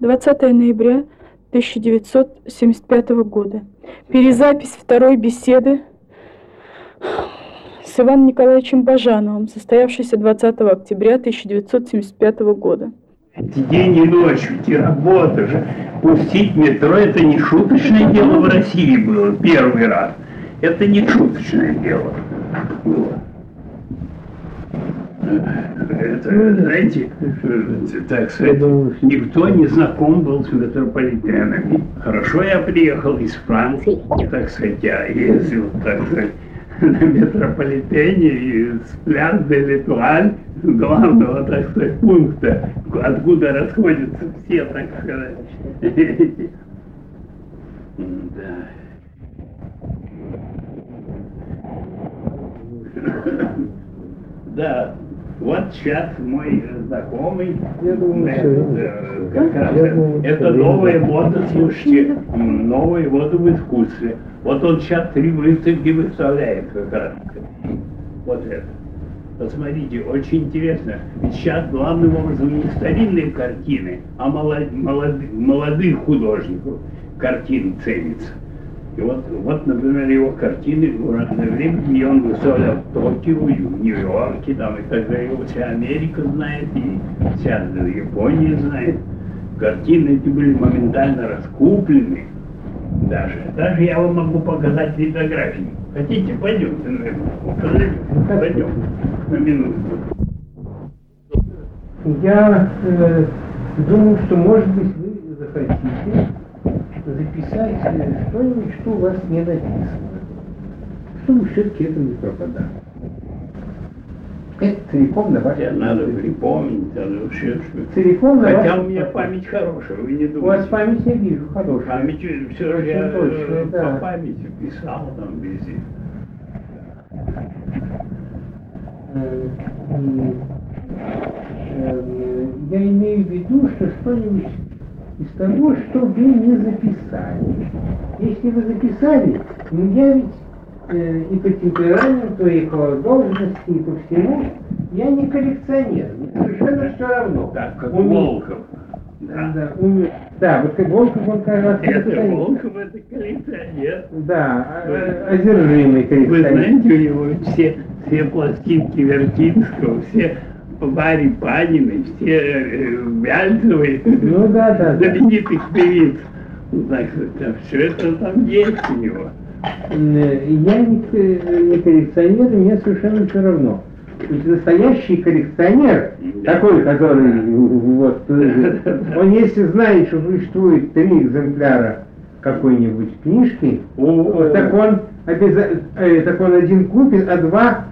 20 ноября 1975 года. Перезапись второй беседы с Иваном Николаевичем Бажановым, состоявшейся 20 октября 1975 года. День и ночь, ведь работа же. Пустить метро – это не шуточное дело в России было первый раз. Это не шуточное дело было. Это, знаете, так сказать, никто не знаком был с метрополитенами. Хорошо я приехал из Франции, так сказать, я ездил, так сказать, на метрополитене из пляж де Литуаль, главного, так сказать, пункта, откуда расходятся все, так сказать. Да. Да, вот сейчас мой знакомый, Я думаю, э, как раз Я думаю, это новая мода, слушайте, новая мода в искусстве. Вот он сейчас три выставки выставляет как раз. Вот это. Посмотрите, очень интересно. Ведь сейчас главным образом не старинные картины, а молод- молод- молодых художников картин ценится. И вот, вот, например, его картины в разное время, и он выставлял в Токио, и в Нью-Йорке, там, и тогда его вся Америка знает, и вся Япония знает. Картины эти были моментально раскуплены. Даже, даже я вам могу показать литографии. Хотите, пойдемте, наверное, пойдем на минутку. Я э, думаю, что, может быть, вы захотите записать э, что-нибудь, что у вас не написано. Чтобы все-таки это не пропадало. Это целиком на вашей надо припомнить, надо вообще, что... Целиком на Хотя вашей у меня память хорошая, вы не У вас думаете. память, я вижу, хорошая. Память все же я э, точная, по да. памяти писал там везде. Э, э, Я имею в виду, что что-нибудь из того, что вы не записали. Если вы записали, ну я ведь э, и по темпераменту, и по должности, и по всему, я не коллекционер. Мне совершенно все равно. Так, как У меня- Волков. Да. Да, у меня- да, вот как Волков, он кажется, Это коллекционер. Волков, это коллекционер. Да, а- а- одержимый Вы коллекционер. знаете, у него все, все пластинки Вертинского, все Вари Паниной, все э, Вяльцевой, Ну да, да, да. знаменитых певиц. Ну, Так что все это там есть у него. Э, Я не, к- не коллекционер, мне совершенно все равно. Настоящий коллекционер, Да. такой, который вот, э, он если знает, что существует три экземпляра какой-нибудь книжки, вот, так он обязательно, так он один купит, а два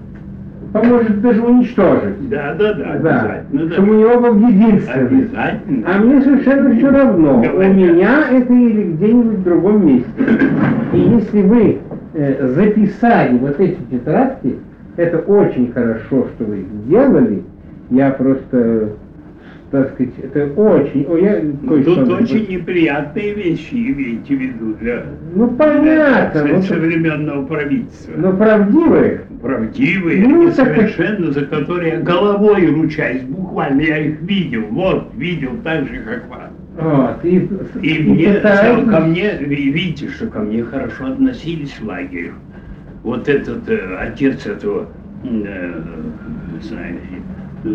поможет даже уничтожить. Да, да, да, Да, обязательно. чтобы у него был единственный. Обязательно. А мне совершенно все равно, у Говорят. меня это или где-нибудь в другом месте. И если вы э, записали вот эти тетрадки, это очень хорошо, что вы сделали. Я просто, так сказать, это очень... О, я Ну, Тут очень неприятные вещи имеете в виду для, Ну, понятно. для ну, современного правительства. но правдивые. правдивые, Ну, так- совершенно, за которые я головой ручаюсь, буквально я их видел, вот, видел так же, как вас. Вот, и, И мне, постарайтесь- ко мне, видите, что ко мне хорошо относились в лагере. Вот этот э, отец этого, э, знаете, э,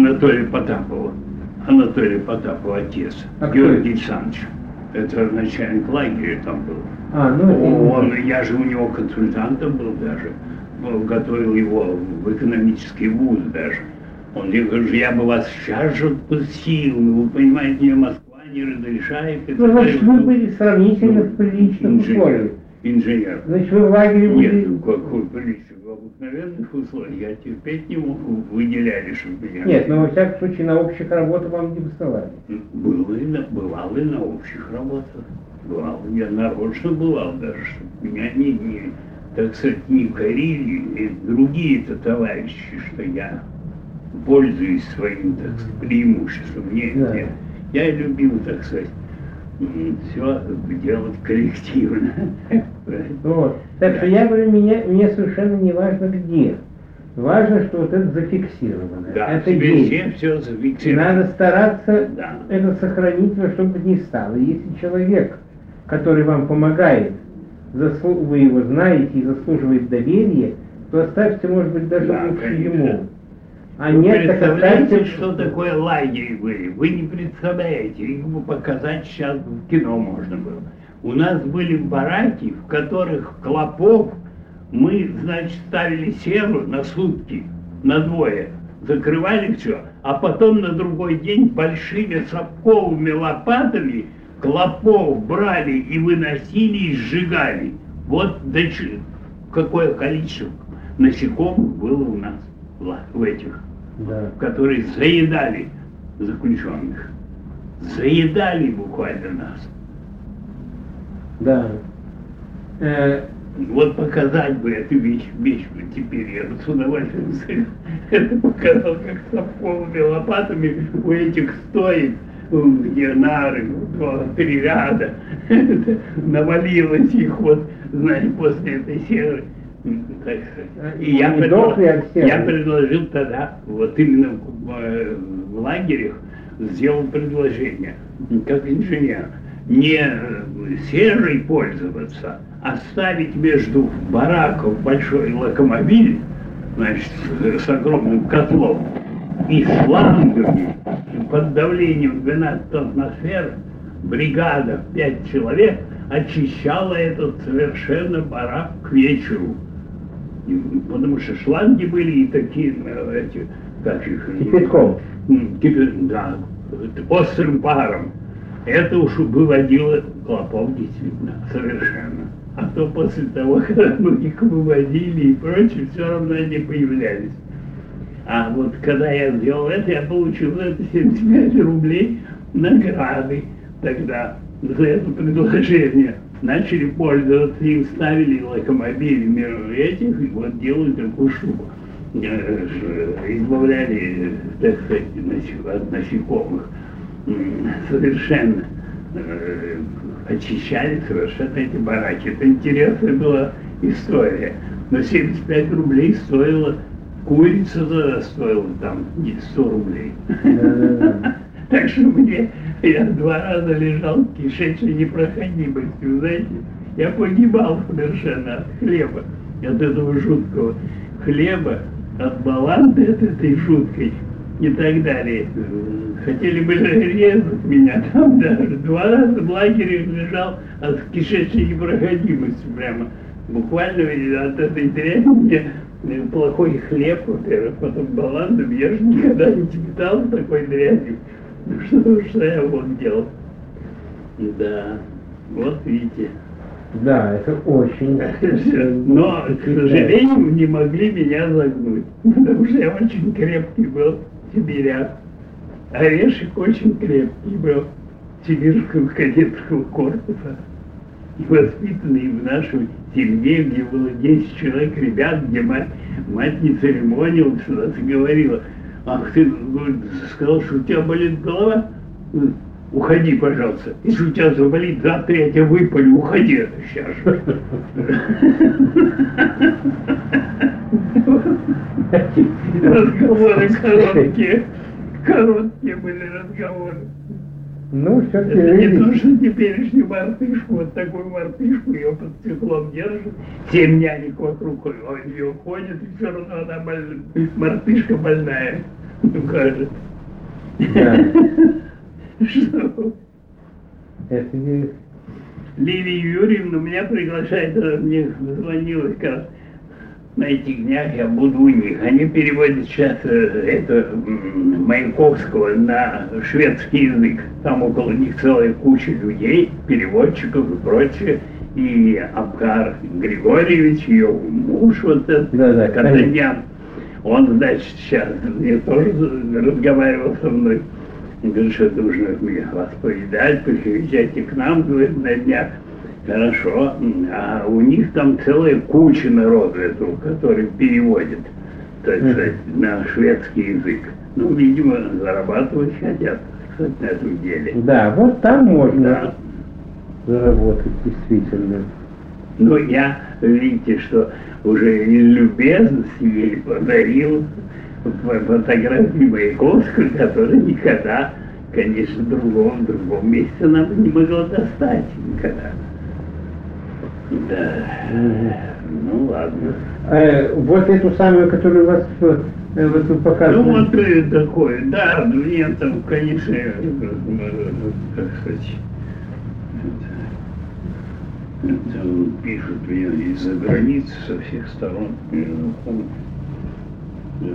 Анатолия Потапова, Анатолия Потапова отец, А Георгий? Александрович. Это начальник лагеря там был. А, ну, Он, я же у него консультантом был даже, готовил его в экономический вуз даже. Он говорит, я бы вас сейчас же отпустил, но вы понимаете, мне Москва не разрешает. и Ну, значит, вы были сравнительно в приличных инженер, условиях. инженер. Значит, вы в лагере Нет, были... ну какой приличный, в обыкновенных условиях. Я терпеть не мог, выделяли, чтобы меня... Нет, но во всяком случае на общих работах вам не высылали. Было и на, бывал и на общих работах. Бывал. Я нарочно бывал даже, чтобы меня не, не, так сказать, не корили и другие-то товарищи, что я пользуюсь своим, так сказать, преимуществом. Нет, Да. нет. Я любил, так сказать, все делать коллективно. Вот. Так что я говорю, мне, мне совершенно не важно где. Важно, что вот это зафиксировано. Да, это есть. все, все И зафиксировано. надо стараться Да. это сохранить во что бы ни стало. Если человек, который вам помогает, заслу- вы его знаете и заслуживает доверия, то оставьте, может быть, даже Да, лучше конечно. ему. А Вы нет, так представляете, оставьте... что такое лагерь были? Вы не представляете. Их бы показать сейчас в кино можно было. У нас были бараки, в которых клопов мы, значит, ставили серу на сутки, на двое, закрывали все, а потом на другой день большими совковыми лопатами клопов брали и выносили и сжигали. Вот до чё- какое количество насекомых было у нас в этих Да. которые заедали заключенных. Заедали буквально нас. Да. Э, Вот показать бы эту вещь, вещь бы теперь, я с удовольствием это показал, как совковыми лопатами у этих стоит, где нары, два, три ряда, навалилось их вот, знаешь, после этой серы. М, так сказать. И я, серы? я предложил тогда, вот именно в, э, в лагерях, сделал предложение, как инженер, не э, серой пользоваться, а ставить между бараков большой локомобиль, значит, с- огромным котлом, и шлангами, и под давлением 12 атмосфер, бригада в 5 человек очищала этот совершенно барак к вечеру. И, Потому что шланги были и такие, э, эти, как их... Кипятком. Да, острым паром. Это уж выводило клопов действительно, совершенно. А то после того, когда мы их выводили и прочее, все равно они появлялись. А вот когда я сделал это, я получил за это 75 рублей награды тогда за это предложение. Начали пользоваться им, ставили локомобили между этих, и вот делают такую штуку. Э, ж- Избавляли, так сказать, от насекомых. Совершенно э, очищали совершенно эти бараки. Это интересная была история. Но 75 рублей стоила курица тогда стоила там не 100 рублей. Так что мне, я два раза лежал в кишечной непроходимости, вы знаете, я погибал совершенно от хлеба, от этого жуткого хлеба, от баланды от этой жуткой и так далее. Хотели бы резать меня там даже. Два раза в лагере лежал от кишечной непроходимости прямо. Буквально от этой дряни мне э, плохой хлеб, во-первых, потом баланду, я же никогда не питал такой дряни. Ну что, что я вот делал? Да, вот видите. Да, это очень... Но, к сожалению, не могли меня загнуть, потому что я очень крепкий был, сибиряк. Орешек очень крепкий был, сибирского кадетского корпуса. И воспитанный в нашей семье, где было 10 человек ребят, где мать, мать не церемонилась, и говорила, ах ты, говорит, сказал, что у тебя болит голова, уходи, пожалуйста. Если у тебя заболит, завтра я тебя выпалю, уходи это сейчас же. Разговоры короткие. Короткие были разговоры. Ну, все-таки Это не то, что теперешнюю мартышку, вот такую мартышку, ее под стеклом держат, семь нянек вокруг ее ходят, и все равно она больная, мартышка больная, ну кажется. Да. Лилия Юрьевна меня приглашает, она мне звонила как раз на этих днях, я буду у них. Они переводят сейчас э, это Маяковского на шведский язык. Там около них целая куча людей, переводчиков и прочее. И Абкар Григорьевич, ее муж, вот этот, Да-да, Катанян, он, значит, сейчас мне тоже разговаривал со мной. Он говорит, что нужно вас повидать, приезжайте к нам, говорит, на днях. Хорошо, а у них там целая куча народу этого, который переводит, так сказать, на шведский язык. Ну, видимо, зарабатывать хотят, кстати, на этом деле. Да, вот там можно Да. заработать, действительно. Ну, я видите, что уже из любезности ей подарил фотографии Маяковского, который никогда, конечно, в другом, в другом месте она бы не могла достать никогда. Да. Ну ладно. Э, вот эту самую, которую у вас э, вот вы Ну показывали. вот э, такое, да, ну нет, там, конечно, э, э, как сказать, это, это пишут мне из-за границы со всех сторон. э, ну, э.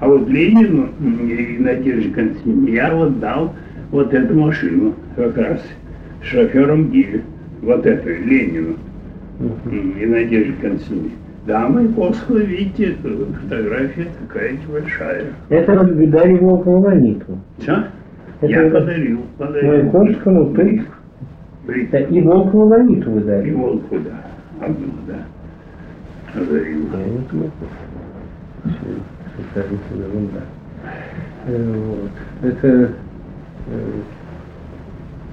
А вот Ленину и Надежде Константиновне я вот дал вот эту машину как раз шофером Гиви. Вот эту Ленину и Надежде Константиновне. Да, Маяковского, видите, фотография такая большая. Это вы дали Волкову Ланиту. Что? Это Я это- подарил, подарил. Маяковскому ты? Брик. И Волкову Ланиту вы И дали. волку, да. Одну, да. Кажется, ерунда. Э, Вот. Это... э,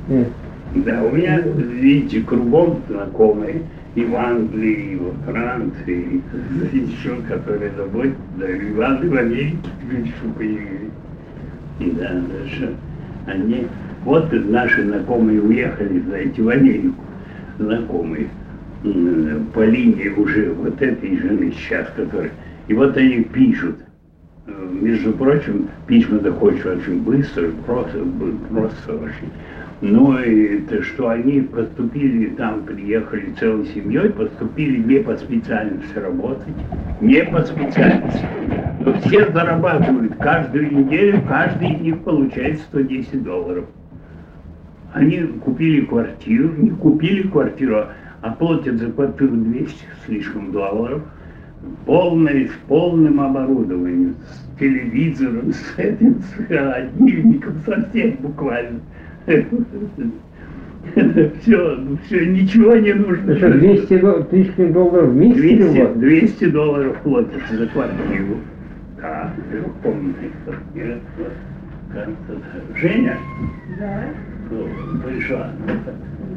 нет. Да, у меня, видите, кругом знакомые и в Англии, и во Франции, и еще, которые заботят, да, и в Англии, в Америке, еще появились. И да, даже они, вот наши знакомые уехали, знаете, в Америку, знакомые, по линии уже вот этой жены сейчас, которая, и вот они пишут, Э, между прочим, письма доходят очень быстро, просто, просто очень. Ну и то, что они поступили там, приехали целой семьей, поступили не по специальности работать, не по специальности. Но все зарабатывают каждую неделю, каждый из них получает 110 долларов. Они купили квартиру, не купили квартиру, а платят за квартиру 200 слишком долларов. Полной, с полным оборудованием, с телевизором, с этим, с холодильником, совсем буквально. Все, все, ничего не нужно. Это 200 дол- тысяч долларов в месяц или в 200, год? 200 долларов платят за квартиру. Да, трехкомнатная квартира. Женя? Да, Ну, пришла.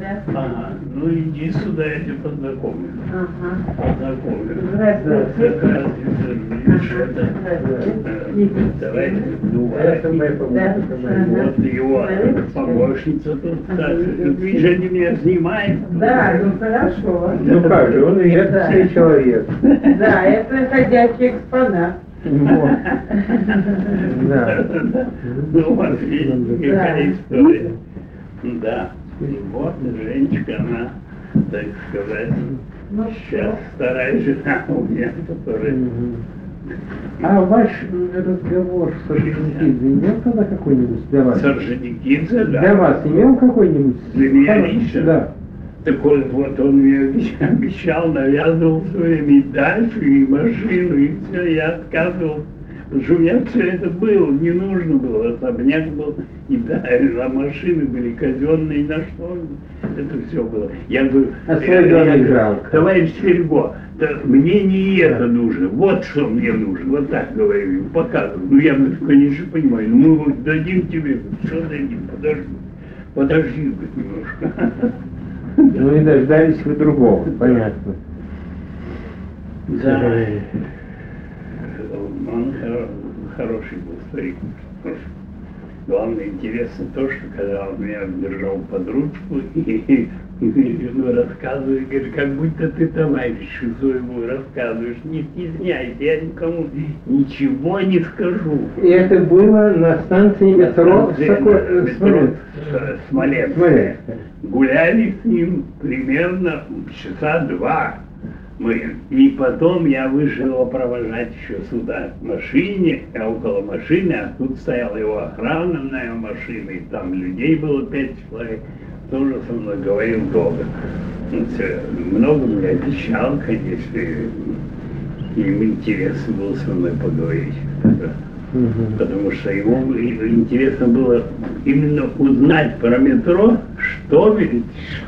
Да. Ага, ну иди сюда, я тебя познакомлю. Ага. Познакомлю. Здравствуйте. Как раз, видишь, это, э, Давай, ну, вот его помощница тут, так, видишь, они меня снимают. Да, ну хорошо. Ну как же, он и это человек. Да, это ходячий экспонат. Вот. Да. Ну, вот, какая история. Да. Вот Женечка, она, так сказать, Ну сейчас вторая жена у меня, которая... А ваш разговор с Орджоникидзе имел тогда какой-нибудь для вас? Сорженикидзе, да. Для вас имел какой-нибудь? Для меня лично? Да. Так вот, вот он мне обещал, навязывал свою медальку и машину, и все, я отказывал. Все это было, не нужно было. Особняк был, и да, а машины были казенные, на что это все было. Я говорю, А я говорю, жалко. товарищ Серго, да мне не это нужно, вот что мне нужно, вот так говорю, показываю. Ну я, говорю, конечно, понимаю, ну мы вот дадим тебе, что дадим, подожди, подожди говорит, немножко. Ну и дождались вы другого, понятно. Да. Он хоро- хороший был старик. Главное интересно то, что когда он меня держал под ручку и, и, ну, рассказывает, говорит, как будто ты товарищу своему рассказываешь, не стесняйся, я никому ничего не скажу. И это было на станции метро метро. С- Смоленск. Смоленск. Гуляли с ним примерно часа два. Мы. И потом я вышел его провожать еще сюда в машине, а около машины, а тут стояла его охранная машина, и там людей было пять человек. Тоже со мной говорил долго. Много мне обещал, конечно, и им интересно было со мной поговорить. Мгм. Потому что ему и- интересно было именно узнать про метро, что,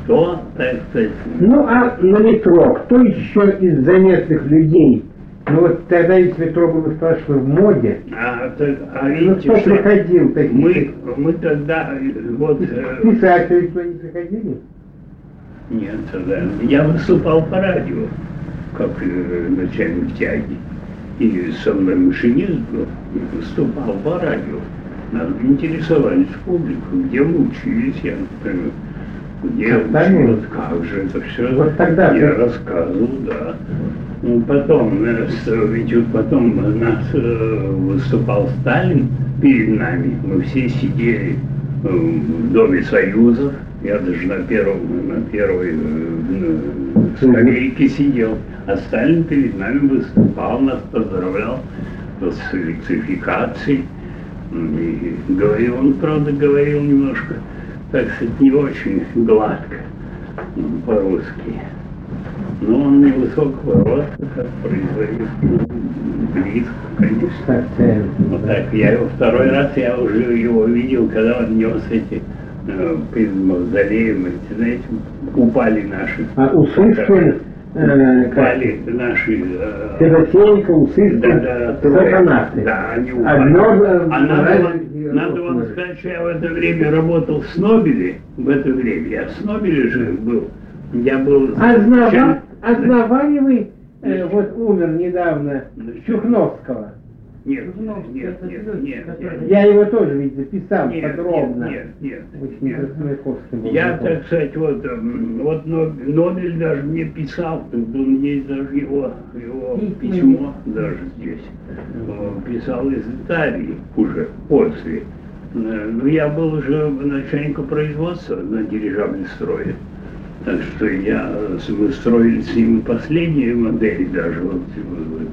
что, так сказать, Ну а на метро кто еще из заметных людей Ну вот тогда ведь метро было страшно в моде. А, так, а Ну кто что приходил таких? мы, мы тогда, вот, э, Писатели туда не приходили? нет, тогда я выступал по радио, как э, начальник тяги. И со мной машинист был, выступал по радио. Нас интересовались публику, где мы учились, я, например, где училась, как же это все. Вот тогда я ты- рассказывал, да. Ну, Потом, э, ведь потом нас э, выступал Сталин перед нами, мы все сидели э, в Доме Союзов, я даже на первом, на первой скамейке сидел, а Сталин перед нами выступал, нас поздравлял М, И говорил, он, правда, говорил немножко, так сказать, не очень гладко по-русски. Но он невысокого роста, как производитель, близко, конечно. Вот так, я его второй раз, я уже его видел, когда он нес эти э, перед мавзолеем, эти, знаете, упали наши. А Усыскин, э, как? Наши. э, Федосеенко, Усыскин, да, да, трое. сатанаты. Да, они. Одно, э, а надо, надо вам сказать, что я в это время работал в Снобеле, в это время. Я в Снобеле же был. Я был... А знава- член- а знавали вы, э, вот умер недавно, Чухновского? Нет, нет, нет, нет, нет, нет. Я его тоже ведь записал Нет, подробно. Нет, нет, нет. был Я, так сказать, вот, м, вот Но- Нобель даже мне писал, был, есть даже его, его письмо даже здесь. Э, Писал из Италии уже после. Э, Ну, я был уже начальником производства на дирижабле строя. Так что я, э, с- строили с ним последние модели даже, вот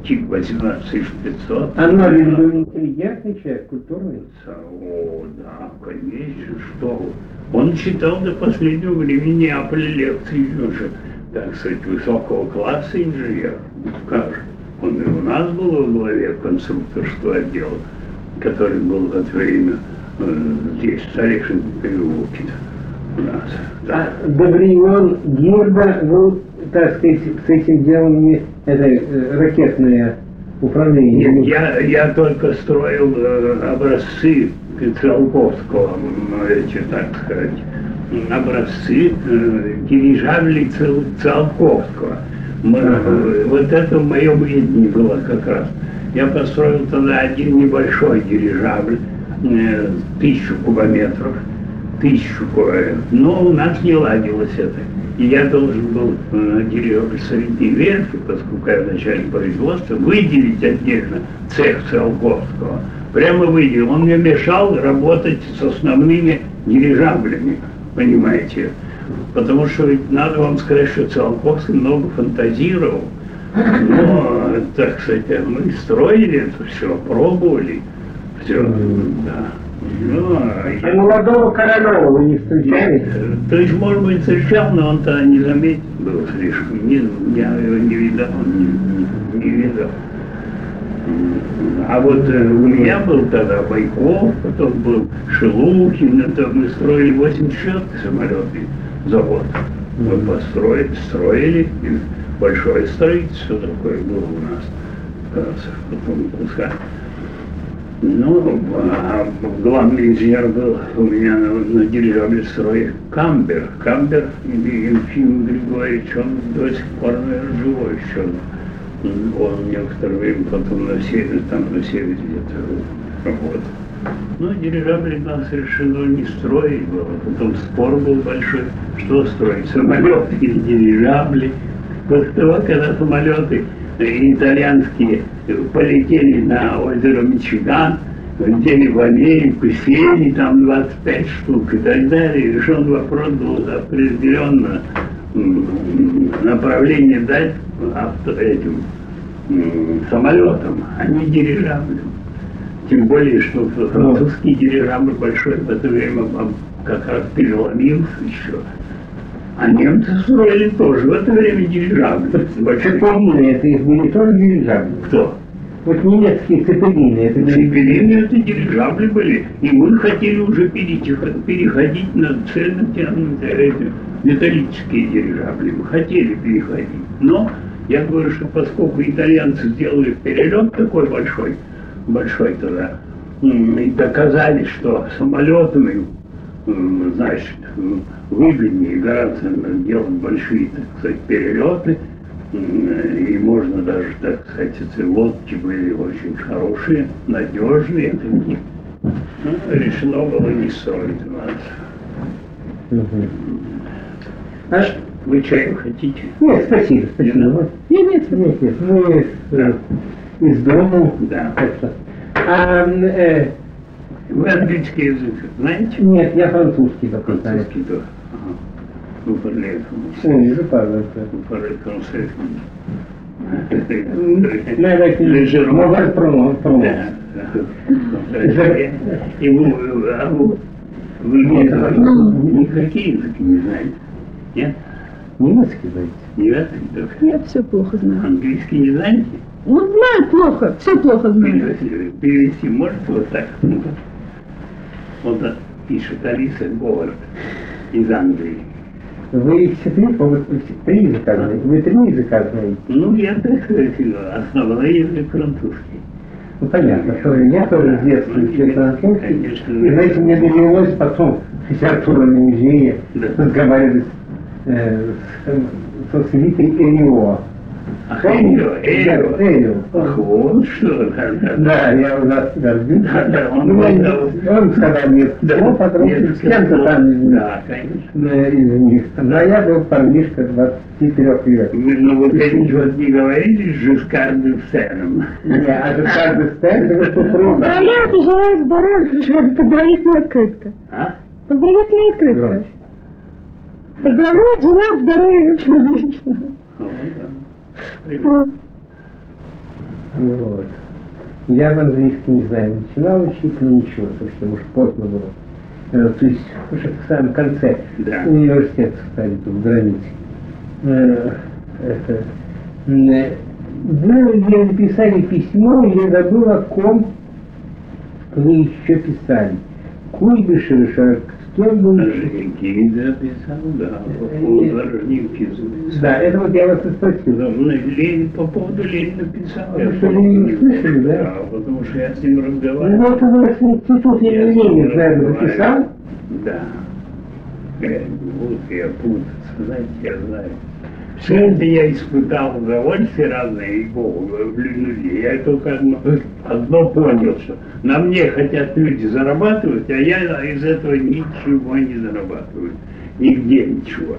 тип 18500. А Нобель был интеллигентный человек, культурный. О, да, конечно, что. Он читал до последнего времени Неаполя лекции уже, так сказать, высокого класса инженер. Как же? Он и у нас был во главе конструкторского отдела, который был в это время э, здесь, в Старейшин переулке А времен Гирда был, так сказать, с этим делом это э, ракетное управление. Нет, я, я только строил э, образцы Циолковского, эти, так сказать, образцы э, дирижаблей Цил- Циолковского. Э, вот это в моем видении было как раз. Я построил тогда один небольшой дирижабль, тысячу кубометров, тысячу кубометров. Но у нас не ладилось это. И я должен был э, дирижабль средней верфи, поскольку я начальник производства, выделить отдельно цех Циолковского. Прямо выделил. Он мне мешал работать с основными дирижаблями, понимаете. Потому что ведь надо вам сказать, что Циолковский много фантазировал. Но, так сказать, мы строили это все, пробовали. Все, да. Ну, а молодого Королева вы не встречали? То есть, может быть, встречал, но он тогда не заметил был слишком. Не, я его не видал, не, не-. М, А вот э, у меня был тогда Байков, потом был Шелухин, это мы строили 86 самолетный завод. Мы построили, строили, большое строительство такое было у нас. Как раз потом пускай. Ну, а главный инженер был у меня на, на дирижабле строе Камбер. Камбер, Ефим Григорьевич, он до сих пор, наверное, живой еще. Он некоторое время потом на севере, там на севере где-то работал. Ну, дирижабли нас решено не строить было. Потом спор был большой, что строить, самолеты или дирижабли. Того, когда самолеты итальянские полетели на озеро Мичиган, летели в Америку, сели там 25 штук и так далее, решен вопрос был определенно направление дать авто, этим самолетам, а не дирижаблям. Тем более, что французский дирижабль большой в это время как раз переломился еще. А немцы строили тоже в это время дирижабль. Большой. Цепелины, это их были тоже дирижабли. Кто? Вот немецкие цепелины, это Цепелины это дирижабли были. И мы хотели уже переходить на эти металлические дирижабли. Мы хотели переходить. Но Я говорю, что поскольку итальянцы сделали перелет такой большой, большой туда, м, и доказали, что самолетами, значит, выгоднее гораздо делать большие, так сказать, перелеты, и можно даже, так сказать, эти лодки были очень хорошие, надежные такие. Ну, решено было не строить у нас. Мгм. А, Вы чаю хотите? нет, спасибо, спасибо. Не Вот. Нет, нет, Нет, нет, мы э, из дома. Да. Что. А, э, Вы английский язык знаете? нет, я французский только знаю. Французский тоже. Ага. Vous parlez français. Oui, je parle. Vous parlez français. Mais avec une mauvaise pronon- Да. prononce. Да. И вы, а вы, вы никакие языки не знаете? Нет? Немецкий знаете? Нет? Только Я все плохо знаю. Английский не знаете? Ну, знаю плохо, все плохо знаю. Перевести, перевести можете вот так? Вот пишет Алиса Говард из Англии. Вы три, по- три языка знаете? Вы три языка знаете? Ну, я, так сказать, основной язык французский. Ну, понятно, что я тоже с детства учил французский. И, знаете, мне довелось потом литературном музее Да. разговаривать э, со свитой Эрио. Ах, Элио, Элио. Да. Ах, вот что. да, да. Да, я у нас горжусь. Да, да, он Ну, я сказал мне, ну, потом Нет, с кем-то там Да, конечно. из них. Но я был парнишка 23 лет. Ну, вы вот не говорили с Жискардом Сеном. Не, а же каждый стенд, его супруга. Здравия, желаю здоровья. Поговорить на открытко. А? Поговорить на открытко. Громче. Поговорить, желаю здоровья. Вот. Я в английском не знаю, начинал учить, но ничего, совсем уж поздно было. Э, То есть уже в самом конце Да. университет стали тут в границе. Э, это, э, Вы мне написали письмо, я забыл, о ком вы еще писали. Куйбышев, кем был? Рожники записал, да, по поводу Рожники записал. Да, это вот я вас и спросил. Да, ну, Ленин, по поводу Ленина писал. Вы я что, помню. Ленина слышали, да? Да, потому что я с ним Ну разговаривал. вот у вас институт Я имени Ленина, наверное, записал? Да. Э, Вот я путаться, знаете, я знаю. Это я испытал удовольствие разное, и Богу, людей. Я только одно, одно понял, что на мне хотят люди зарабатывать, а я из этого ничего не зарабатываю. Нигде ничего.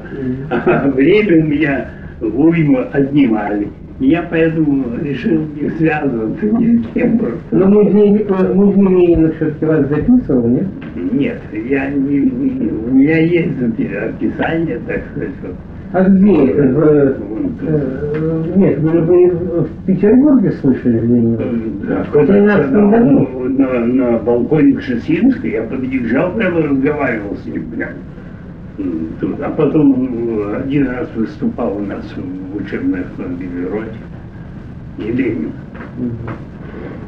А время у меня уйма отнимали. Я поэтому решил не связываться ни с кем просто. Но музей, э, музей Ленина все-таки вас записывал, нет? Нет, я не, не- у меня есть описание, так сказать. А где это? В, э, э, нет, вы, вы в Петербурге слышали Ленина? Да, В 13 когда году? он на, на балконе Кшесинской, я подъезжал прямо разговаривал с ним прям. А потом э, один раз выступал у нас в учебной автомобильной роте. И Ленин.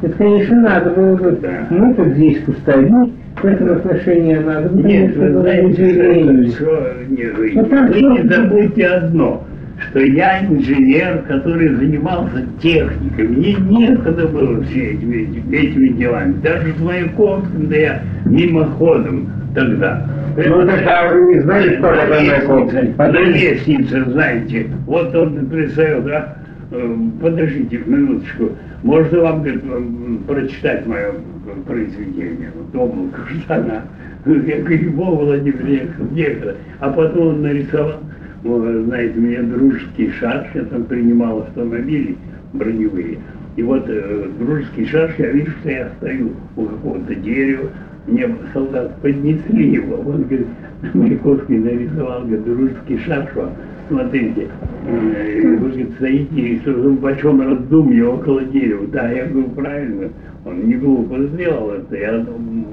Это, конечно, надо было бы. Да. Ну, тут здесь пустовик, в этом отношении надо Нет, вы знаете, что, что- не, вы, вы что- не забудьте одно, что я инженер, который занимался техникой. Мне некогда было все этими, этими делами. Даже с Маяковским, да я мимоходом тогда. Ну, тогда вы не знали, кто На такой Маяковский. На лестнице, знаете, вот он пристает, да, э, подождите минуточку, можно вам, говорит, м, прочитать мое произведение, вот облако штана. Я говорю, Бог Владимир некогда. А потом он нарисовал, вот, знаете, у меня дружеский шарж, я там принимал автомобили броневые. И вот э, дружеский шарж, я вижу, что я стою у какого-то дерева, мне солдат поднесли его, он говорит, Маяковский нарисовал, говорит, дружеский вам, смотрите, Э, вы, говорит, стоите и что в большом раздумье около дерева. Да, я говорю, правильно, он не глупо сделал это, я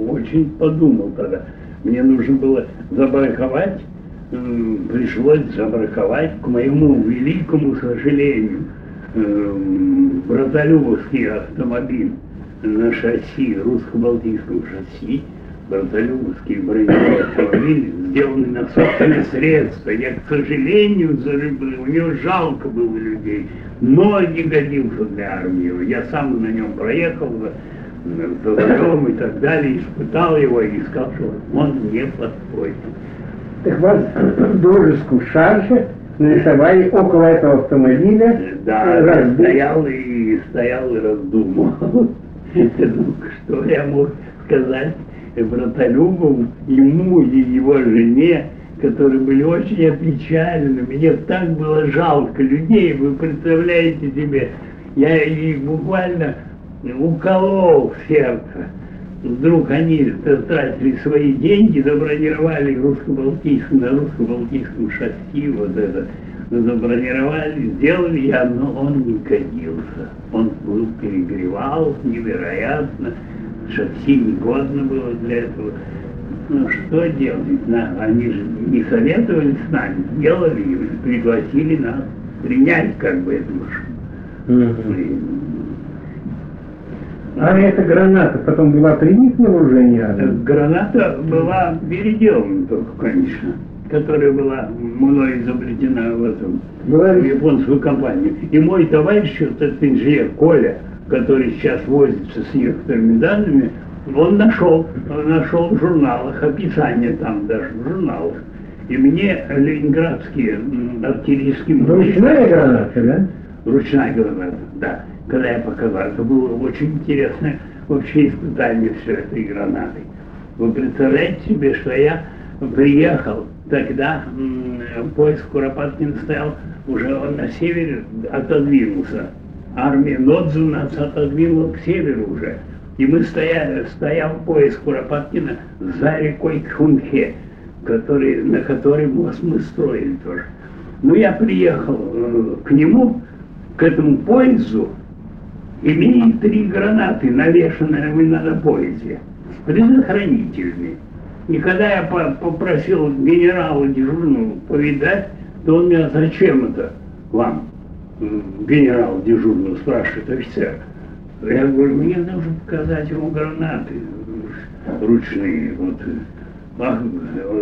очень подумал тогда. Мне нужно было забраковать, пришлось забраковать, к моему великому сожалению, Братолюбовский автомобиль на шасси, русско-балтийском шасси, Братолюбовский броневой автомобиль, сделанный на собственные средства. Я, к сожалению, зарыб- у него жалко было людей. Но не годился для армии. Я сам на нем проехал с рулем и так далее, испытал его и сказал, что он не подходит. Так вас дружескую шарже нарисовали около этого автомобиля. Да, Раз, я стоял и стоял и раздумывал. Что я мог сказать братолюбу, ему и его жене, которые были очень опечалены. Мне так было жалко людей, вы представляете себе. Я их буквально уколол в сердце. Вдруг они тратили свои деньги, забронировали русско-балтийском, на русско-балтийском шасси вот это, забронировали, сделали я, но он не годился. Он был, перегревал невероятно, шасси негодно было для этого. Ну что делать? На, они же не советовали с нами, сделали и пригласили нас принять как бы эту машину. А эта граната потом была принята на вооружение армии? Граната была переделана только, конечно, которая была мной изобретена в этом Была в японскую компанию. И мой товарищ, вот этот инженер Коля, который сейчас возится с некоторыми данными, он нашел, нашел в журналах, описание там даже в журналах. И мне ленинградские артиллерийские Ручная граната, да? Ручная граната, да. Когда я показал, это было очень интересное вообще испытание все этой гранатой. Вы представляете себе, что я приехал, тогда поезд Куропаткин стоял, уже он на севере отодвинулся. Армия Нодзу нас отодвинула к северу уже. И мы стояли, стоял поезд Куропаткина за рекой Кхунхе, который, на которой мост мы строили тоже. Ну, я приехал э, к нему, к этому поезду, имея три гранаты, навешанные на, на поезде, с предохранителями. И когда я по- попросил генерала дежурного повидать, то он меня, зачем это вам, генерал дежурного, спрашивает офицер. Я говорю, мне нужно показать ему гранаты ручные. Вот. А,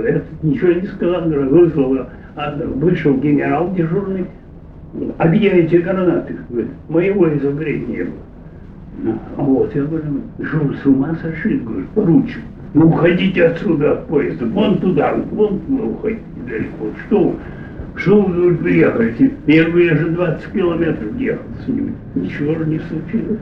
этот ничего не сказал, вызвал, а вышел генерал дежурный, эти гранаты? Моего изобретения было. А вот, я говорю, что с ума сошли? Говорю, поручик, ну уходите отсюда от поезда, вон туда, вон туда уходите далеко. Что? Что вы тут приехали? Я говорю, я же 20 километров ехал с ними. Ничего же не случилось.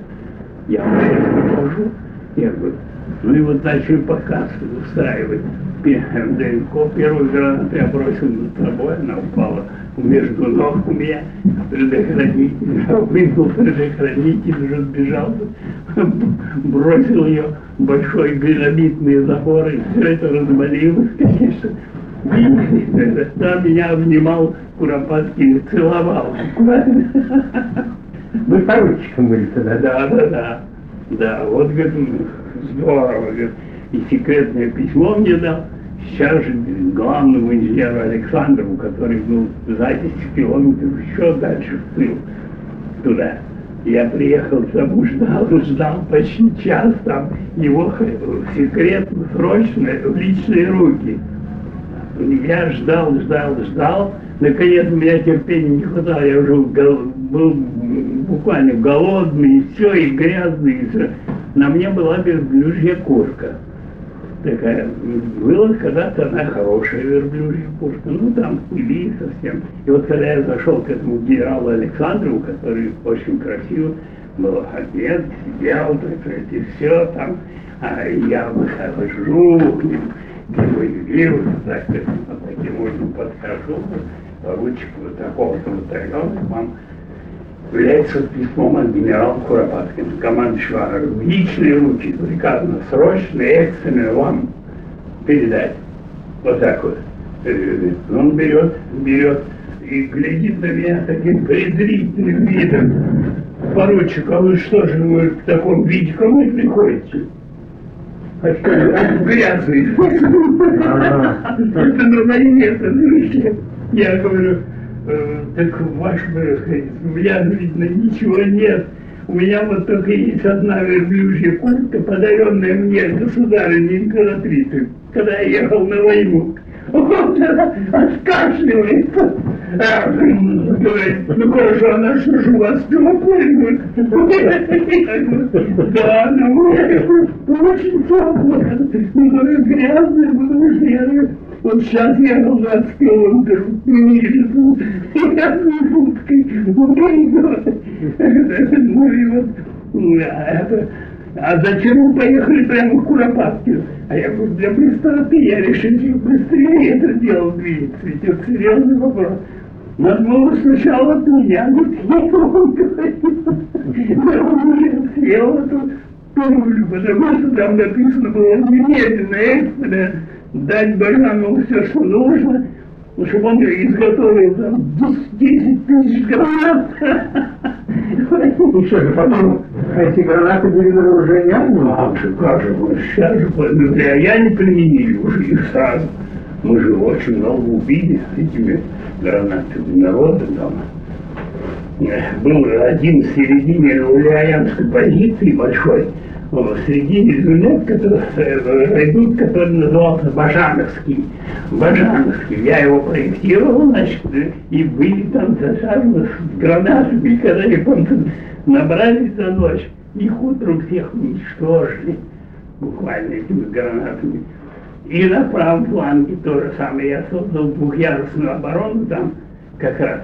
Я вам сейчас покажу. Я говорю, ну и вот начали показ устраивать. Далеко первую гранату я бросил над собой, она упала между ног у меня. Предохранитель, вынул предохранитель, разбежал, бросил ее большой гранитный забор, и все это развалилось, конечно. И там меня обнимал Куропаткин целовал. Вы поручиком были тогда, да? Да, да, да. Вот, говорит, здорово, говорит. И секретное письмо мне дал. Сейчас же главному инженеру Александрову, который был за 10 километров еще дальше в тыл туда. Я приехал тому, ждал, ждал почти час там его секретно, срочно, в личные руки. Я ждал, ждал, ждал. Наконец, у меня терпения не хватало. Я уже был буквально голодный, и все, и грязный, и все. На мне была верблюжья куртка. Такая. Была когда-то она хорошая верблюжья куртка. Ну, там пыли совсем. И вот когда я зашел к этому генералу Александрову, который очень красиво был одет, сидел, так сказать, и все там. А я выхожу к нему, ювелиру, так сказать, таким образом подхожу, вот такого-то такого, вам является письмом от генерала Куропаткина, командующего. В личные руки приказано срочно, экстренно вам передать. Вот так вот. Э, Он берет, берет и глядит на меня таким презрительным видом. Поручик, а вы что же вы в таком виде ко мне приходите? А что, грязный? Это на слышите? Я говорю, «Э, так ваш сказать, у меня, видно, ничего нет. У меня вот только есть одна верблюжья куртка, подаренная мне государыней императрицей, когда я ехал на войну. Он откашливается. А, Говорит, ну хорошо, она что ж у вас? Я говорю, Да, ну, очень теплая. Ну, говорит, грязная, потому что я вот сейчас я в 21 году грязной шуткой. Ну и вот, а а зачем вы поехали прямо в Куропаткин? А я говорю, для быстроты я решил быстрее это дело двигаться. Ведь это серьезный вопрос. Надо было сначала от меня, вот я вам говорю. Съел эту тумблю, потому что там написано было немедленно, экстренно дать Бажанову все, что нужно, ну, чтобы он изготовил там 10 тысяч гранат. И что же, потом эти гранаты были на вооружении армии? Как же, как же, сейчас же, ну, да, я не применили уже их сразу. Мы же очень много убили этими гранатами народа там. Э, Был один в середине Ульяновской позиции большой, в середине Зюнет, который, э, который назывался Бажановский. Бажановский. Я его проектировал, значит, и были там засажены с гранатами, когда японцы набрали за ночь, их утром всех уничтожили, буквально этими гранатами. И на правом фланге то же самое. Я создал двухъярусную оборону там, как раз,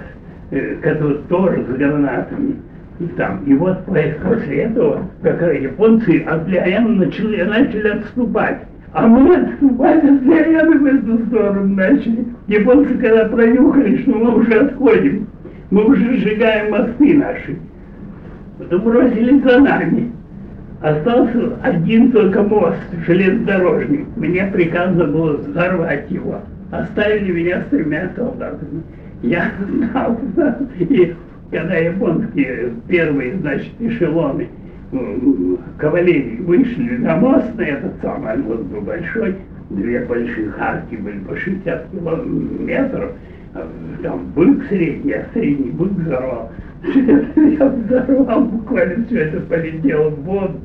э, который тоже с гранатами. И там. И вот по- после этого, как японцы от Ляяна начали, начали отступать. А мы отступать от Ляяна в эту сторону начали. Японцы когда пронюхали, что мы уже отходим, мы уже сжигаем мосты наши. Потом бросились за нами. Остался один только мост, железнодорожный. Мне приказано было взорвать его. Оставили меня с тремя солдатами. Я знал, и когда японские первые, значит, эшелоны м, кавалерии вышли на мост, на этот самый, мост был большой, две больших арки были по 60 километров, а там бык средний, а средний бык взорвал. Я взорвал, буквально все это полетело в воду,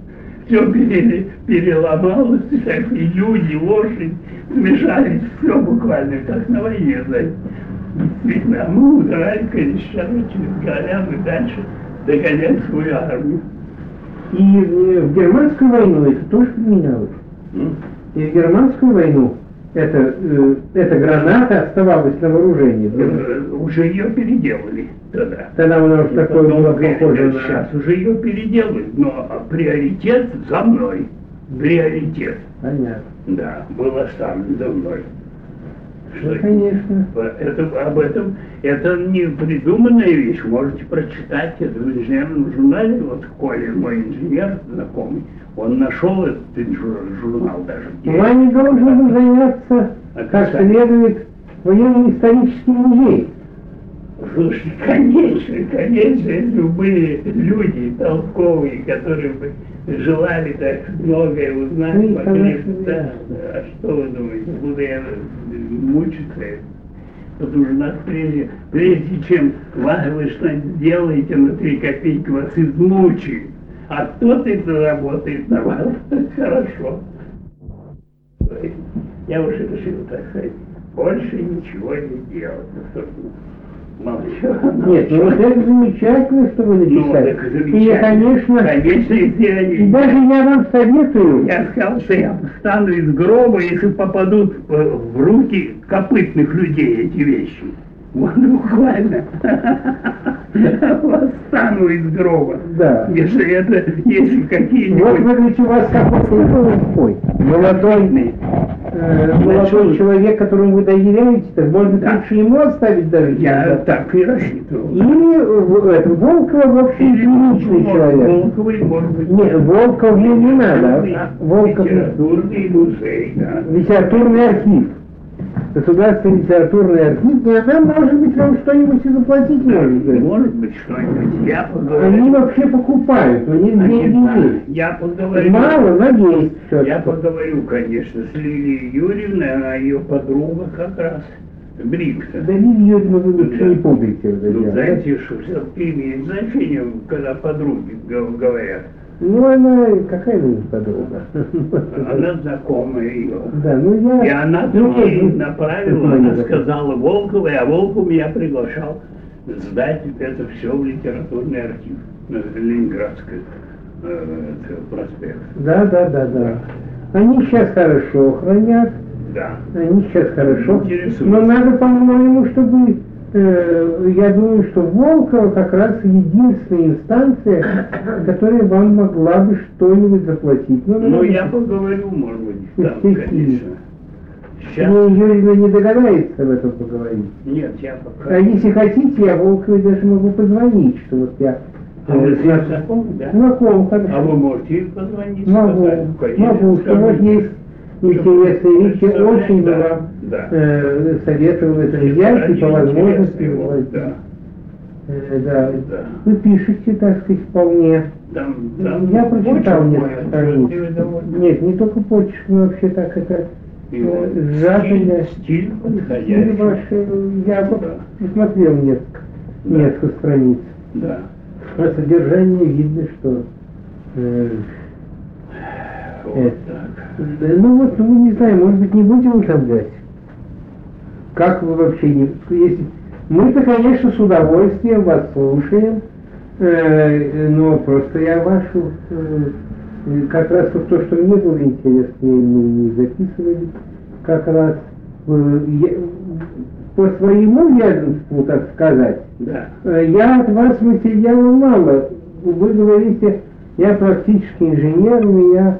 все пере, переломалось, и люди, лошадь смешались, все буквально, как на войне, знаете. А мы удрали, конечно, через Горян и дальше догонять свою армию. И э, в германскую войну это тоже применялось. М? И в германскую войну эта, э, эта граната оставалась на вооружении. Э, Уже ее переделали тогда. Тогда она уж И такое потом, было похоже на... Сейчас уже ее переделали, но приоритет за мной. Приоритет, Понятно. да, был оставлен за мной. Ну, конечно. Это, об этом, это не придуманная вещь, можете прочитать это в инженерном журнале, вот Коля, мой инженер знакомый, он нашел этот жур- журнал даже. Вами должен заняться, как Описание. следует, военно-исторический музей. Слушай, конечно, конечно, были люди толковые, которые бы желали так многое узнать, Ну, могли да. А что вы думаете, буду я мучиться? Потому что нас прежде, прежде чем вас, вы что-нибудь делаете на три копейки, вас измучают. А кто-то это работает на вас хорошо. Я уже решил, так сказать, больше ничего не делать. Нет, ну вот это замечательно, что вы Ну, написали. так И, замечательно. конечно, и даже я вам советую, Я сказал, что я встану из гроба, если попадут э, в руки копытных людей эти вещи. Вот буквально. Восстану из гроба. да. Если это, если Вот какие-нибудь... вы говорите, у вас какой-то молодой, э, молодой Значит, человек, которому вы доверяете, так может быть Да. лучше ему оставить даже Я чего-то? так и рассчитывал. Или э, это, Волкова, в общем, приличный человек. Волковый, может быть. Не, Волков мне не надо, Волков Литературный музей, да. литературный архив. Государственный литературный архив, и она, может быть, вам что-нибудь и заплатить может. да. Может быть, что-нибудь. Я Они поговорю. вообще покупают, у них деньги есть. Я поговорю. Мало, есть все. Я поговорю, конечно, с Лилией Юрьевной, она ее подруга как раз, Брикса. Да Лилию Юрьевну вы лучше Да. не пугайте. Ну, знаете, что все-таки имеет значение, когда подруги говорят. Ну, она, какая она подруга? Она знакомая ее. Да, ну я... И она ну, вот, направила, она сказала Волковой, а Волков меня приглашал сдать это все в литературный архив на Ленинградской э, проспект. Да, да, да, да. Они сейчас хорошо хранят, Да. они сейчас хорошо. Но надо, по-моему, чтобы... э, я думаю, что Волкова как раз единственная инстанция, которая вам могла бы что-нибудь заплатить. Ну, Ну, я поговорю, может быть, там, конечно. Сейчас... Ну, Юрьевна не догадается об этом поговорить. Нет, я пока... А если хотите, я Волковой даже могу позвонить, что вот я... А вы с знакомы, да? Знаком, хорошо. А вы можете им позвонить, Могу, сказать? Конечно, могу, что вот есть интересные вещи, очень бы вам э, советовал это взять и по возможности вот, да, э, да. да. Вы пишете, так сказать, вполне. Там, там Я прочитал несколько страниц. Нет, не только почерк, но вообще так это э, сжатое. стиль, стиль Или подходящий. ваше, я Да. посмотрел несколько, Да. несколько страниц. Да. По содержанию видно, что э, Вот Это. так. Ну вот, ну не знаю, может быть, не будем утомлять. Как вы вообще не... Если... Мы-то, конечно, с удовольствием вас слушаем, э, но просто я вашу... э, э, как раз вот то, что мне было интересно, мы не записывали, как раз э, я- по своему ведомству, так сказать, Да. Э, Я от вас материала мало. Вы говорите, я практически инженер, у меня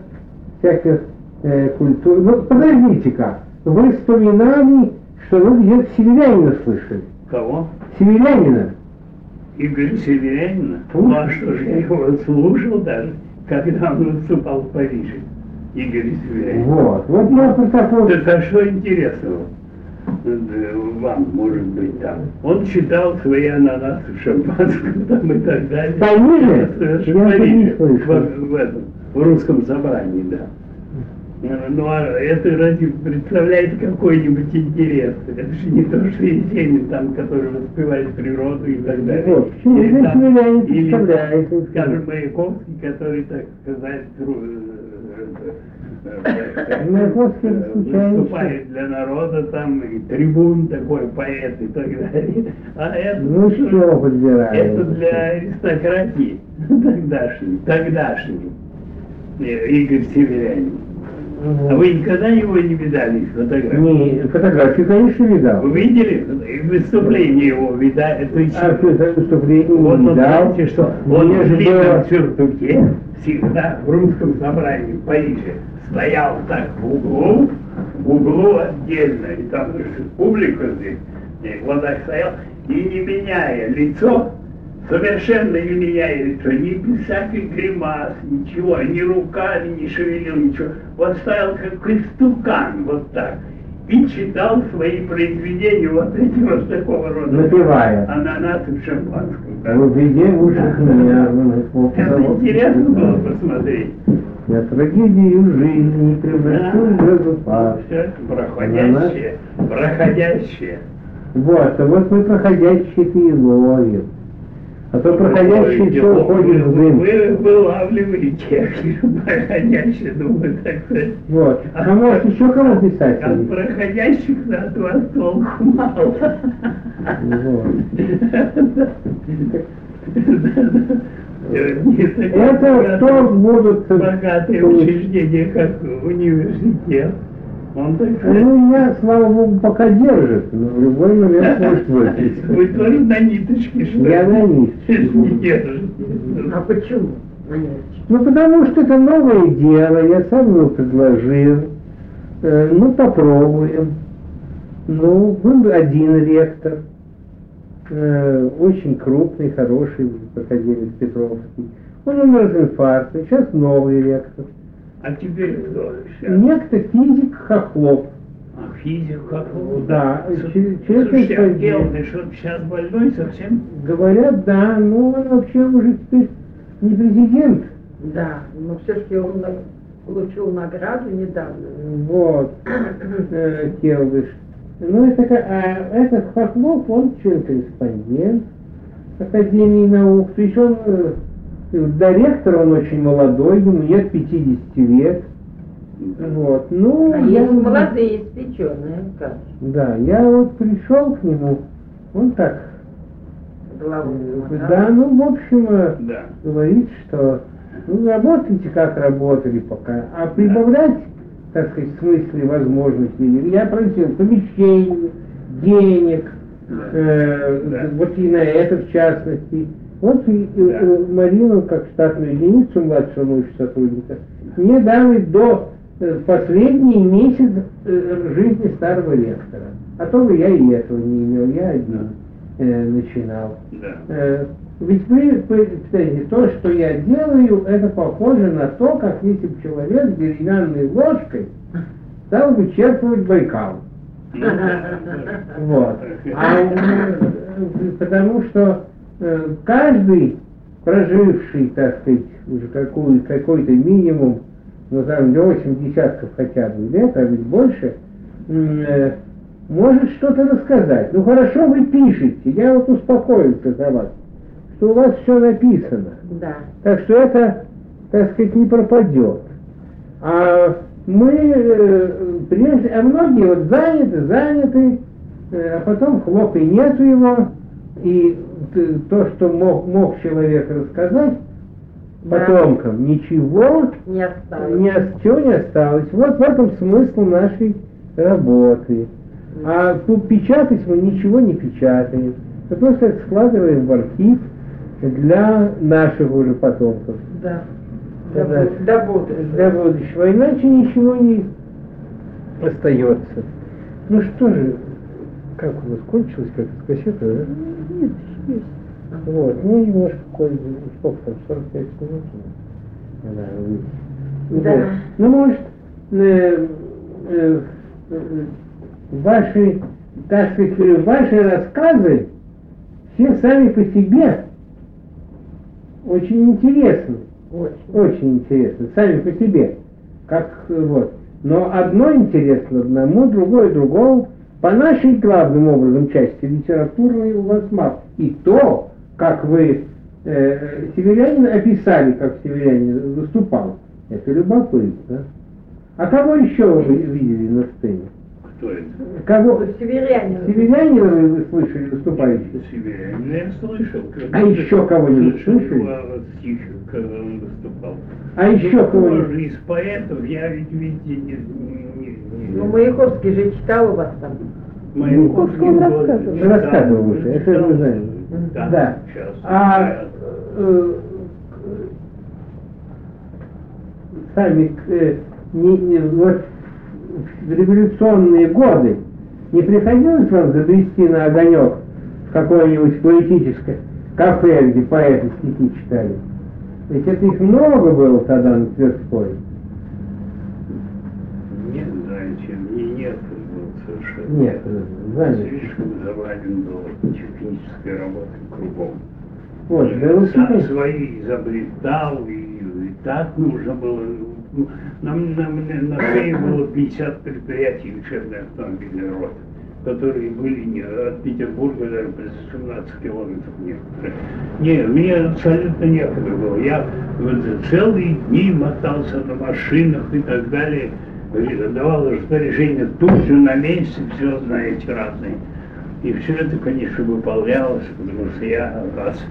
всяких э, культур. Ну, подождите-ка, вы вспоминали, что вы где-то Северянина слышали. Кого? Северянина. Игорь Северянина? Ну а что же, я его слушал даже, когда он выступал в Париже. Игорь Северянин. Вот. Вот я про такого... Так а что интересного вам, может быть, там? Он читал свои ананасы в шампанском там и так далее. В Париже? В в, в этом, в русском собрании, да. Э, Ну, а это ради представляете какой-нибудь интерес? Это же не то, что Есенин, там, который воспевает природу и так далее. Вот, почему Или же там- или, представляет? Скажем, Маяковский, который, так сказать, э, э, выступает для народа, там, и трибун такой, поэт и так далее. А это, Ну что это для аристократии тогдашней, тогдашней. Игорь Северянин. А вы никогда его не видали, фотографии? Не, фотографии, конечно, видал. Вы видели выступление его, видали? То есть, А что это выступление вот не он, видал? знаете, что он Мне в длинном было- сюртуке всегда в русском собрании в Париже стоял так в углу, в углу отдельно, и там публика здесь, и вот так стоял, и не меняя лицо, совершенно не меняя лицо, ни без всяких гримас, ничего, ни руками не шевелил, ничего. Вот стоял как истукан, вот так. И читал свои произведения вот эти вот такого рода. Напевая. Ананасы в шампанском. да. Вот везде уши меня. Это интересно было посмотреть. Я трагедию жизни превращу в газопад. Все это проходящее, проходящее. Вот, а вот мы проходящие-то и ловим. А то проходящие Вы- все уходит в дым. Вы вылавливаете проходящие, думаю, так сказать. Вот. А может еще кого писать? От проходящих от вас толку мало. Это кто будут... Богатые учреждения, как университет. Он так сказать, Ну, меня, слава богу, пока держит, но в любой момент может выйти. Вы тоже на ниточке, что ли? Я на ниточке. Не держите. А почему? Ну, потому что это новое дело, я сам его предложил. Э, ну, попробуем. Ну, был один ректор, э, очень крупный, хороший, академик Петровский. Он умер от инфаркта, сейчас новый ректор. А теперь кто сейчас? Некто физик Хохлов. А физик его? Да, С- че- честно Слушайте, а где он? И что, сейчас больной совсем? Говорят, да, но он вообще уже теперь не президент. Да, но все-таки он получил награду недавно. Вот, э, Келдыш. Ну, это, а этот Хохлов, он член-корреспондент Академии наук. То э, Директор, он очень молодой, ему нет 50 лет. Вот, ну, А я- есть молодые, испеченные, как Да, я вот пришел к нему, он так, голову. э, да, ну, в общем, э, Да. говорит, что ну, работайте, как работали пока, а прибавлять, так сказать, в смысле возможностей, я просил помещений, денег, Да. э, Да. вот и на это в частности. Вот и, Да. э, Марину, как штатную единицу младшего научного сотрудника, мне дали до э, последний месяц э, жизни старого ректора. А то бы я и этого не имел, я один э, начинал. Да. Э, Ведь вы представляете, то, что я делаю, это похоже на то, как если бы человек деревянной ложкой стал вычерпывать Байкал. Ну, да, да. Вот. А, э, потому что каждый проживший, так сказать, уже какой, какой-то минимум, ну там 8 десятков хотя бы лет, а ведь больше, э, может что-то рассказать. Ну хорошо, вы пишете, я вот успокоился за вас, что у вас все написано. Да. Так что это, так сказать, не пропадет. А мы, э, прежде, а многие вот заняты, заняты, э, а потом хлоп и нету его, и то, что мог, мог человек рассказать Да. потомкам, ничего Не осталось. не, чего не осталось. Вот в этом смысл нашей работы. А тут печатать мы ничего не печатаем. Мы просто складываем в архив для наших уже потомков. Да. Да, До да. бу- До будущего. Для будущего. Иначе ничего не остается. Ну что же, как у вас кончилось, как с кассеты, да? Нет, есть. Вот, ну немножко, коль- сколько там, 45 минут? Да, Да. Вот. Ну, может, э, э, э, ваши, так сказать, ваши рассказы все сами по себе очень интересны. Очень. Очень интересно, сами по себе. Как э, вот. Но одно интересно одному, другое другому. По нашей главным образом части литературной у вас мало. И то, как вы э, северянин описали, как северянин выступал, это любопытно. А кого еще вы видели на сцене? Кто это? Кого? Северянин. Северянина вы, слышали выступающего? Северянин я слышал. А еще кого-нибудь Слышал слышали? стих, когда он выступал. А еще Ну, кого-нибудь? из поэтов я ведь, видите, не... не, не, Ну, Маяковский же читал у вас там. Маяковский он тоже рассказывал. Рассказывал уже, это мы знаем. Да, Да. сейчас. А э, сами э, не, не- вот в революционные годы не приходилось вам забрести на огонек в какое-нибудь поэтическое кафе, где поэты стихи читали? Ведь это их много было тогда на Тверской. Не знаю, чем не нет был совершенно. Нет, занят. Слишком завален был технической работой кругом. Вот, да Сам свои изобретал, и, и так нужно было. Нам, нам на шее было 50 предприятий учебной автомобильной роты, которые были не от Петербурга по 17 километров некоторые. Не, мне абсолютно некогда было. Я вот целые дни мотался на машинах и так далее. Давал распоряжение же на месте, все знаете, разные. И все это, конечно, выполнялось, потому что я раз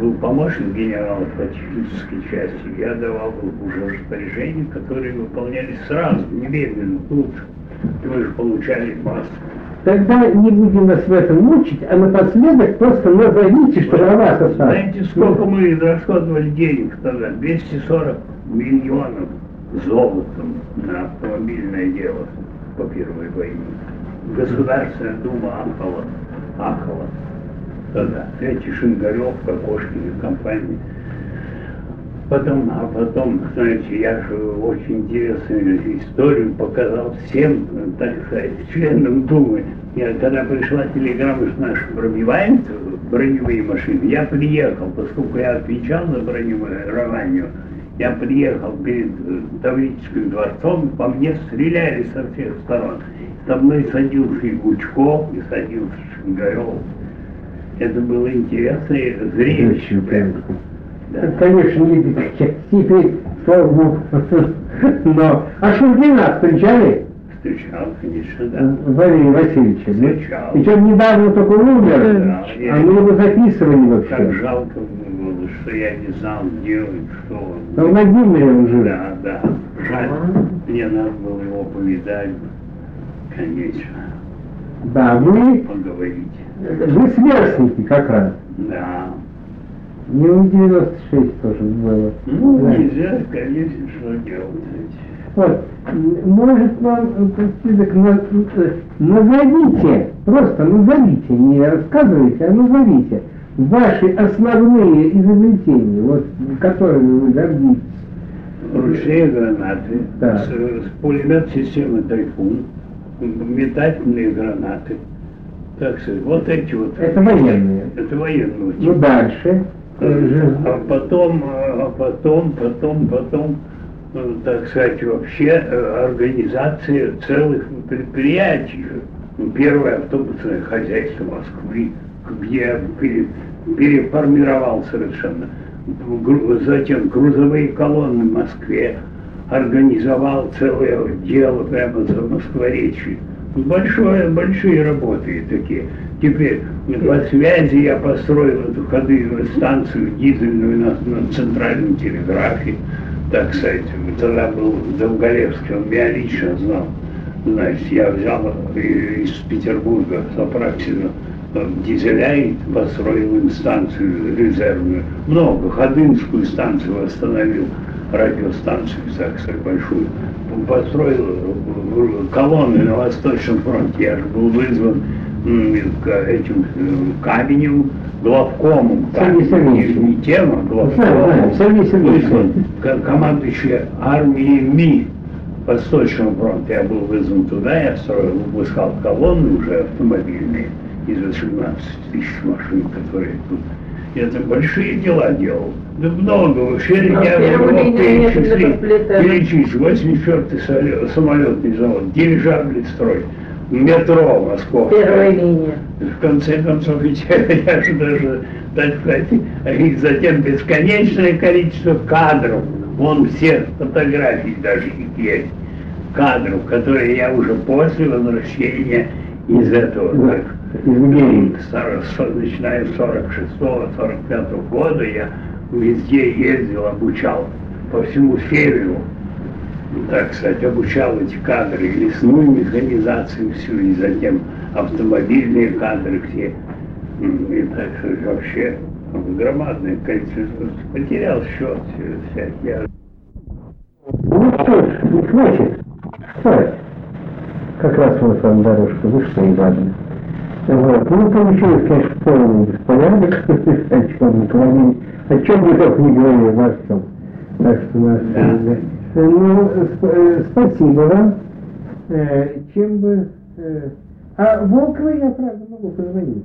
был помощник генерала по технической части, я давал уже распоряжения, которые выполнялись сразу, немедленно, тут. И вы же получали массу. Тогда не будем вас в этом мучить, а напоследок просто назовите, что о вас осталось. Знаете, сколько мы расходовали денег тогда? 240 миллионов золотом на автомобильное дело по Первой войне. Государственная дума ахала, ахала. Тогда эти Шингарев, Кокошкин и компания. Потом, а потом, знаете, я же очень интересную историю показал всем, так сказать, членам Думы. Я, когда пришла телеграмма, что наши пробивают броневые машины, я приехал, поскольку я отвечал за бронирование, я приехал перед э, Таврическим дворцом, по мне стреляли со всех сторон. Со мной садился и Гучков, и садился Шингарев. Это было интересное зрелище. прямо. Да. Конечно, не теперь, слава богу. Но, а Шульгина встречали? Встречал, конечно, да. Валерия Васильевича, да? Встречал. Причем недавно только умер, Да, а мы его записывали вообще. жалко было, что я не знал, где он, что он. На Владимире он жил. Да, да. Жаль. Мне надо было его повидать. Конечно. Да, вы, Поговорить. Вы сверстники как раз. Да. Не у 96 тоже было. Ну, Да. нельзя, конечно, что делать. Вот, может вам, э, Проститок, на- э, назовите, просто назовите, не рассказывайте, а назовите ваши основные изобретения, вот, которыми вы гордитесь. Ручные гранаты, Да. с, с пулемет системы «Тайфун», метательные гранаты. Так вот эти вот. Это военные. Это военные. Ну, дальше. же- А потом, а потом, потом, потом, э, так сказать, вообще э, организация целых предприятий. Первое автобусное хозяйство Москвы, где переформировал совершенно. Затем грузовые колонны в Москве, организовал целое дело прямо за Москворечье. Большое, большие работы такие. Теперь по связи я построил эту ходовую станцию дизельную на, на центральном телеграфе, так сказать. Тогда был Долголевский, он меня лично знал. Значит, я взял из Петербурга с Апраксина э, дизеля и построил им станцию резервную. Много, Ходынскую станцию восстановил, радиостанцию, сказать, большую. Построил колонны на Восточном фронте. Я же был вызван этим э, Каменевым, главкомом. Сергей Сергеевич. не тема, знаю, главкомом. Вызван командующий армией МИ Восточного фронта. Я был вызван туда, я строил, выпускал колонны уже автомобильные из 18 тысяч машин, которые тут. Я это большие дела делал. Да много, вообще А я его метрополитена. перечислить. 84-й самолет- самолетный завод, дирижабли строить, метро московское. Первая линия. В конце концов, ведь я же даже, так сказать, и затем бесконечное количество кадров, вон все фотографии даже их есть, кадров, которые я уже после возвращения из этого, Да, так, из Нигерии. сор- со- начиная с 46-45 года, я везде ездил, обучал по всему северу, так сказать, обучал эти кадры, и лесную механизацию всю, и затем автомобильные кадры все. И так сказать, вообще громадное количество. Потерял счет всякие. Ну что ж, не хватит. Хватит. Как раз мы с вами дорожка вышла и ладно. Вот. Ну, получилось, конечно, полный беспорядок, Александр Николаевич. О чем вы только не говорили, обо всем. Так что нас... Да. Ну, сп- э, спасибо вам. Э, Чем бы... э, А Волкова я, правда, могу позвонить.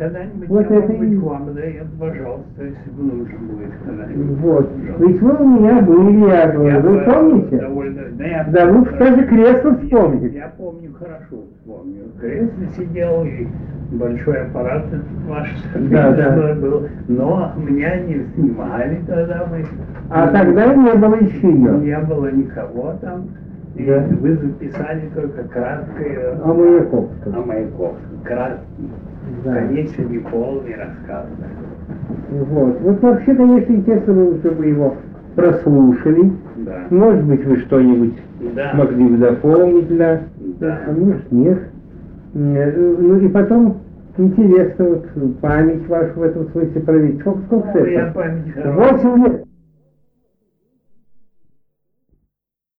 Когда-нибудь Вот я это быть и- к вам, да, я, пожалуйста, если бы нужно будет когда-нибудь. Вот. Пожалуйста. Ведь вы у меня были, я говорю, Я вы помните? Довольно, да, я Да вы даже кресло Я- вспомните. Я, помню хорошо, вспомню. В кресле сидел и большой аппарат этот ваш Да, да. был, но меня не снимали тогда мы. А тогда не было еще ее. не было никого там. И Да. вы записали только краткое О Маяковском. о Маяковском. Краткий, Конечно, не полный рассказ. Вот. Вот вообще, конечно, интересно было, чтобы его прослушали. Да. Может быть, вы что-нибудь Да. могли бы дополнить для... Да. А может, нет. Ну и потом интересно, вот память вашу в этом смысле проверить. Сколько, сколько Ну, я это? память хорошая. Восемь лет.